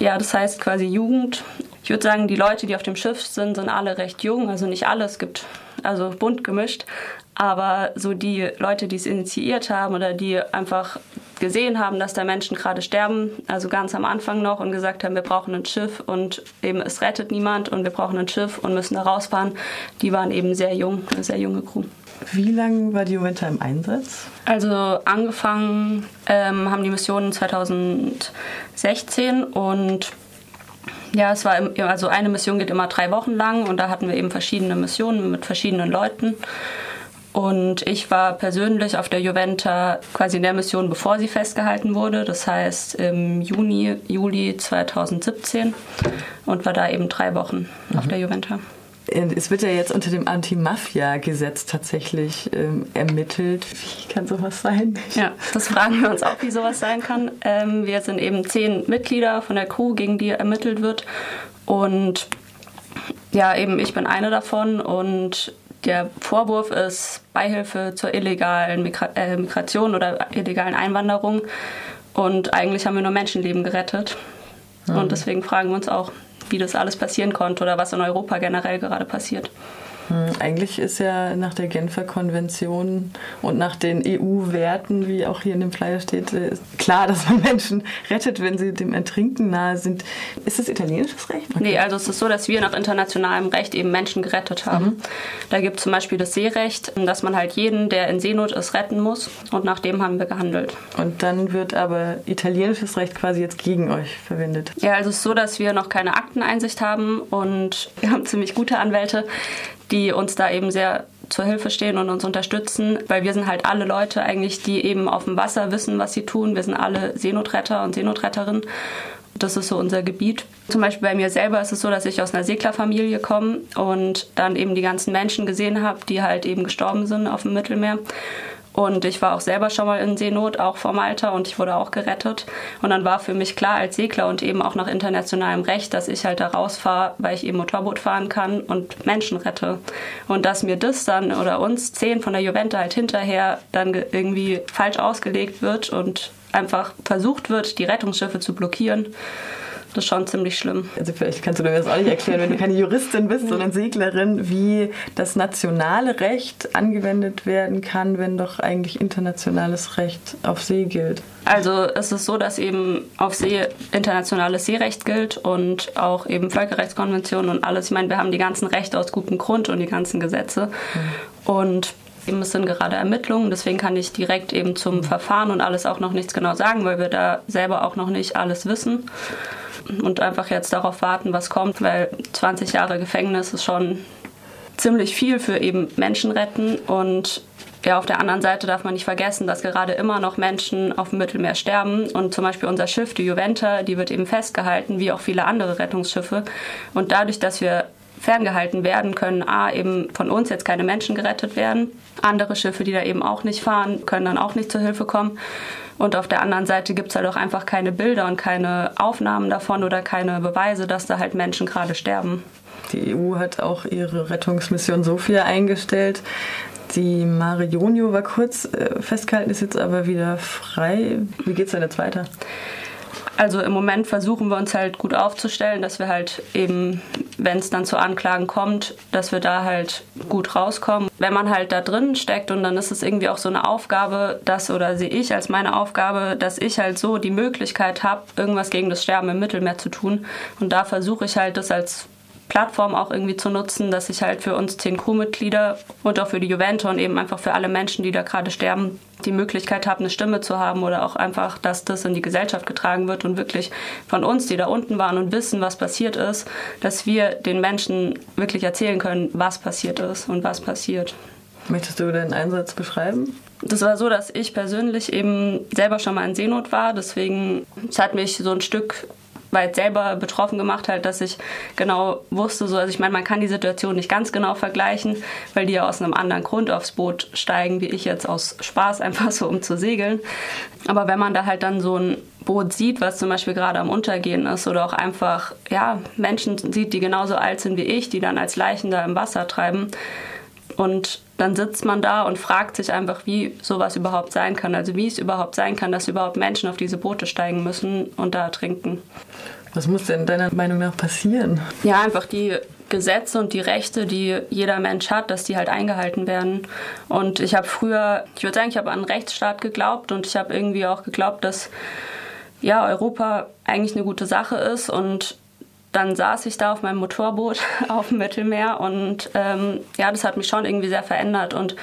Ja, das heißt quasi Jugend. Ich würde sagen, die Leute, die auf dem Schiff sind, sind alle recht jung. Also nicht alle, es gibt also bunt gemischt. Aber so die Leute, die es initiiert haben oder die einfach gesehen haben, dass da Menschen gerade sterben, also ganz am Anfang noch und gesagt haben, wir brauchen ein Schiff und eben es rettet niemand und wir brauchen ein Schiff und müssen da rausfahren, die waren eben sehr jung, eine sehr junge Crew. Wie lange war die Juventa im Einsatz? Also angefangen ähm, haben die Missionen 2016 und ja, es war also eine Mission geht immer drei Wochen lang und da hatten wir eben verschiedene Missionen mit verschiedenen Leuten. Und ich war persönlich auf der Juventa quasi in der Mission, bevor sie festgehalten wurde. Das heißt im Juni, Juli 2017 und war da eben drei Wochen mhm. auf der Juventa. Es wird ja jetzt unter dem Anti-Mafia-Gesetz tatsächlich ähm, ermittelt. Wie kann sowas sein? Ja, das fragen wir uns auch, wie sowas sein kann. Ähm, wir sind eben zehn Mitglieder von der Crew, gegen die ermittelt wird. Und ja, eben ich bin eine davon und der Vorwurf ist Beihilfe zur illegalen Migra äh, Migration oder illegalen Einwanderung. Und eigentlich haben wir nur Menschenleben gerettet. Mhm. Und deswegen fragen wir uns auch, wie das alles passieren konnte oder was in Europa generell gerade passiert. Hm, eigentlich ist ja nach der Genfer Konvention und nach den EU-Werten, wie auch hier in dem Flyer steht, äh, klar, dass man Menschen rettet, wenn sie dem Ertrinken nahe sind. Ist das italienisches Recht? Okay. Nee, also es ist so, dass wir nach internationalem Recht eben Menschen gerettet haben. Mhm. Da gibt es zum Beispiel das Seerecht, dass man halt jeden, der in Seenot ist, retten muss. Und nach dem haben wir gehandelt. Und dann wird aber italienisches Recht quasi jetzt gegen euch verwendet. Ja, also es ist so, dass wir noch keine Akteneinsicht haben und wir haben ziemlich gute Anwälte die uns da eben sehr zur Hilfe stehen und uns unterstützen, weil wir sind halt alle Leute eigentlich, die eben auf dem Wasser wissen, was sie tun. Wir sind alle Seenotretter und Seenotretterinnen. Das ist so unser Gebiet. Zum Beispiel bei mir selber ist es so, dass ich aus einer Seglerfamilie komme und dann eben die ganzen Menschen gesehen habe, die halt eben gestorben sind auf dem Mittelmeer. Und ich war auch selber schon mal in Seenot, auch vor Malta, und ich wurde auch gerettet. Und dann war für mich klar als Segler und eben auch nach internationalem Recht, dass ich halt da rausfahre, weil ich eben Motorboot fahren kann und Menschen rette. Und dass mir das dann oder uns zehn von der Juventa halt hinterher dann irgendwie falsch ausgelegt wird und einfach versucht wird, die Rettungsschiffe zu blockieren das ist schon ziemlich schlimm. Also vielleicht kannst du mir das auch nicht erklären, wenn du keine Juristin bist, sondern Seglerin, wie das nationale Recht angewendet werden kann, wenn doch eigentlich internationales Recht auf See gilt. Also es ist so, dass eben auf See internationales Seerecht gilt und auch eben Völkerrechtskonventionen und alles. Ich meine, wir haben die ganzen Rechte aus gutem Grund und die ganzen Gesetze. Mhm. Und Eben, es sind gerade Ermittlungen, deswegen kann ich direkt eben zum Verfahren und alles auch noch nichts genau sagen, weil wir da selber auch noch nicht alles wissen. Und einfach jetzt darauf warten, was kommt, weil 20 Jahre Gefängnis ist schon ziemlich viel für eben Menschen retten. Und ja, auf der anderen Seite darf man nicht vergessen, dass gerade immer noch Menschen auf dem Mittelmeer sterben. Und zum Beispiel unser Schiff, die Juventa, die wird eben festgehalten, wie auch viele andere Rettungsschiffe. Und dadurch, dass wir ferngehalten werden, können A, eben von uns jetzt keine Menschen gerettet werden. Andere Schiffe, die da eben auch nicht fahren, können dann auch nicht zur Hilfe kommen. Und auf der anderen Seite gibt es halt auch einfach keine Bilder und keine Aufnahmen davon oder keine Beweise, dass da halt Menschen gerade sterben. Die EU hat auch ihre Rettungsmission Sophia eingestellt. Die Mare Jonio war kurz äh, festgehalten, ist jetzt aber wieder frei. Wie geht es denn jetzt weiter? Also im Moment versuchen wir uns halt gut aufzustellen, dass wir halt eben, wenn es dann zu Anklagen kommt, dass wir da halt gut rauskommen. Wenn man halt da drin steckt und dann ist es irgendwie auch so eine Aufgabe, dass oder sehe ich als meine Aufgabe, dass ich halt so die Möglichkeit habe, irgendwas gegen das Sterben im Mittelmeer zu tun. Und da versuche ich halt das als Plattform auch irgendwie zu nutzen, dass ich halt für uns zehn Crewmitglieder und auch für die Juvente und eben einfach für alle Menschen, die da gerade sterben, die Möglichkeit habe, eine Stimme zu haben oder auch einfach, dass das in die Gesellschaft getragen wird und wirklich von uns, die da unten waren und wissen, was passiert ist, dass wir den Menschen wirklich erzählen können, was passiert ist und was passiert. Möchtest du deinen Einsatz beschreiben? Das war so, dass ich persönlich eben selber schon mal in Seenot war. Deswegen es hat mich so ein Stück weit selber betroffen gemacht halt, dass ich genau wusste, so, also ich meine, man kann die Situation nicht ganz genau vergleichen, weil die ja aus einem anderen Grund aufs Boot steigen, wie ich jetzt aus Spaß einfach so, um zu segeln. Aber wenn man da halt dann so ein Boot sieht, was zum Beispiel gerade am Untergehen ist oder auch einfach, ja, Menschen sieht, die genauso alt sind wie ich, die dann als Leichen da im Wasser treiben, und dann sitzt man da und fragt sich einfach, wie sowas überhaupt sein kann. Also wie es überhaupt sein kann, dass überhaupt Menschen auf diese Boote steigen müssen und da ertrinken. Was muss denn deiner Meinung nach passieren? Ja, einfach die Gesetze und die Rechte, die jeder Mensch hat, dass die halt eingehalten werden. Und ich habe früher, ich würde sagen, ich habe an einen Rechtsstaat geglaubt und ich habe irgendwie auch geglaubt, dass ja, Europa eigentlich eine gute Sache ist und dann saß ich da auf meinem Motorboot auf dem Mittelmeer und ähm, ja, das hat mich schon irgendwie sehr verändert und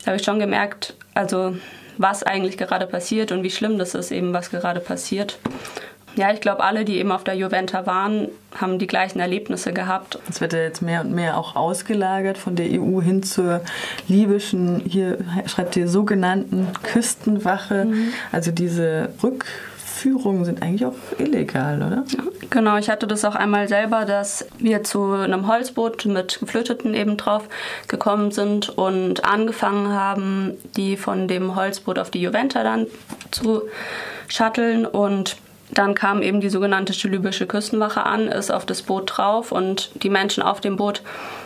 da habe ich schon gemerkt, also was eigentlich gerade passiert und wie schlimm das ist eben, was gerade passiert. Ja, ich glaube, alle, die eben auf der Juventa waren, haben die gleichen Erlebnisse gehabt. Es wird ja jetzt mehr und mehr auch ausgelagert von der EU hin zur libyschen, hier schreibt ihr sogenannten Küstenwache. Mhm. Also diese Rückführungen sind eigentlich auch illegal, oder? Genau, ich hatte das auch einmal selber, dass wir zu einem Holzboot mit Geflüchteten eben drauf gekommen sind und angefangen haben, die von dem Holzboot auf die Juventa dann zu shutteln und dann kam eben die sogenannte libysche Küstenwache an, ist auf das Boot drauf und die Menschen auf dem Boot,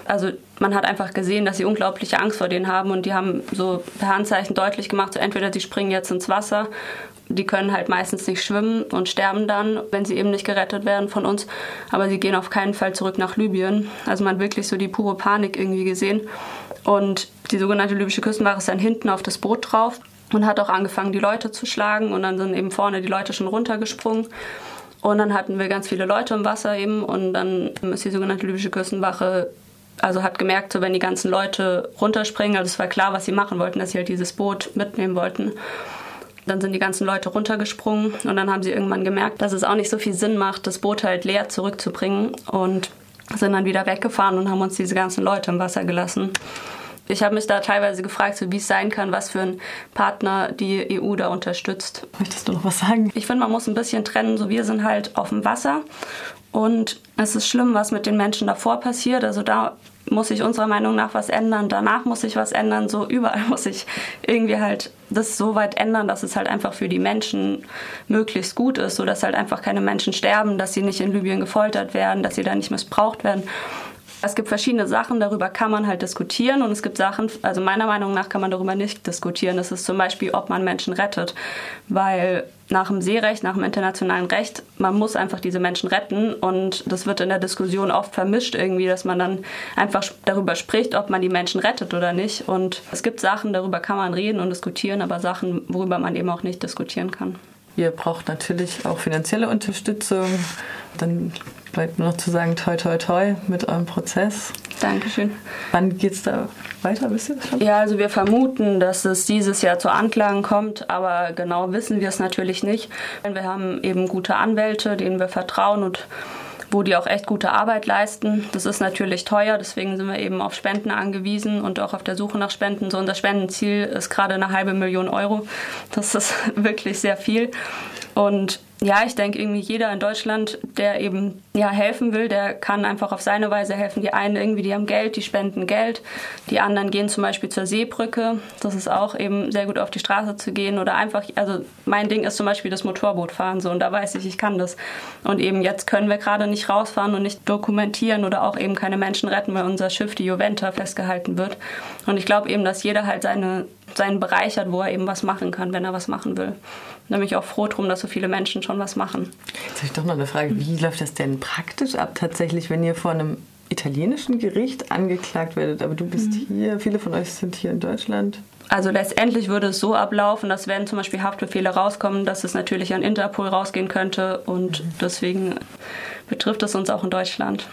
also man hat einfach gesehen, dass sie unglaubliche Angst vor denen haben und die haben so per Handzeichen deutlich gemacht, so entweder sie springen jetzt ins Wasser, die können halt meistens nicht schwimmen und sterben dann, wenn sie eben nicht gerettet werden von uns, aber sie gehen auf keinen Fall zurück nach Libyen. Also man hat wirklich so die pure Panik irgendwie gesehen und die sogenannte libysche Küstenwache ist dann hinten auf das Boot drauf und hat auch angefangen, die Leute zu schlagen. Und dann sind eben vorne die Leute schon runtergesprungen. Und dann hatten wir ganz viele Leute im Wasser eben. Und dann ist die sogenannte libysche Küstenwache, also hat gemerkt, so wenn die ganzen Leute runterspringen, also es war klar, was sie machen wollten, dass sie halt dieses Boot mitnehmen wollten. Dann sind die ganzen Leute runtergesprungen und dann haben sie irgendwann gemerkt, dass es auch nicht so viel Sinn macht, das Boot halt leer zurückzubringen und sind dann wieder weggefahren und haben uns diese ganzen Leute im Wasser gelassen ich habe mich da teilweise gefragt, so wie es sein kann, was für ein Partner die EU da unterstützt. Möchtest du noch was sagen? Ich finde, man muss ein bisschen trennen. So, wir sind halt auf dem Wasser und es ist schlimm, was mit den Menschen davor passiert. Also da muss sich unserer Meinung nach was ändern. Danach muss sich was ändern. So überall muss sich irgendwie halt das so weit ändern, dass es halt einfach für die Menschen möglichst gut ist, so dass halt einfach keine Menschen sterben, dass sie nicht in Libyen gefoltert werden, dass sie da nicht missbraucht werden. Es gibt verschiedene Sachen, darüber kann man halt diskutieren und es gibt Sachen, also meiner Meinung nach kann man darüber nicht diskutieren. Das ist zum Beispiel, ob man Menschen rettet, weil nach dem Seerecht, nach dem internationalen Recht, man muss einfach diese Menschen retten und das wird in der Diskussion oft vermischt irgendwie, dass man dann einfach darüber spricht, ob man die Menschen rettet oder nicht. Und es gibt Sachen, darüber kann man reden und diskutieren, aber Sachen, worüber man eben auch nicht diskutieren kann. Ihr braucht natürlich auch finanzielle Unterstützung. Dann bleibt nur noch zu sagen, toi, toi, toi mit eurem Prozess. Dankeschön. Wann geht es da weiter, wisst ihr schon? Ja, also wir vermuten, dass es dieses Jahr zu Anklagen kommt, aber genau wissen wir es natürlich nicht. Wir haben eben gute Anwälte, denen wir vertrauen und wo die auch echt gute Arbeit leisten. Das ist natürlich teuer, deswegen sind wir eben auf Spenden angewiesen und auch auf der Suche nach Spenden. So unser Spendenziel ist gerade eine halbe Million Euro. Das ist wirklich sehr viel. Und ja, ich denke irgendwie jeder in Deutschland, der eben ja helfen will, der kann einfach auf seine Weise helfen. Die einen irgendwie, die haben Geld, die spenden Geld. Die anderen gehen zum Beispiel zur Seebrücke. Das ist auch eben sehr gut auf die Straße zu gehen oder einfach, also mein Ding ist zum Beispiel das Motorbootfahren so und da weiß ich, ich kann das. Und eben jetzt können wir gerade nicht rausfahren und nicht dokumentieren oder auch eben keine Menschen retten, weil unser Schiff, die Juventa, festgehalten wird. Und ich glaube eben, dass jeder halt seine, seinen Bereich hat, wo er eben was machen kann, wenn er was machen will. Da bin ich auch froh drum, dass so viele Menschen schon was machen. Jetzt habe ich doch noch eine Frage. Wie läuft das denn praktisch ab, tatsächlich, wenn ihr vor einem italienischen Gericht angeklagt werdet? Aber du bist mhm. hier, viele von euch sind hier in Deutschland. Also letztendlich würde es so ablaufen, dass wenn zum Beispiel Haftbefehle rauskommen, dass es natürlich an Interpol rausgehen könnte und mhm. deswegen betrifft es uns auch in Deutschland.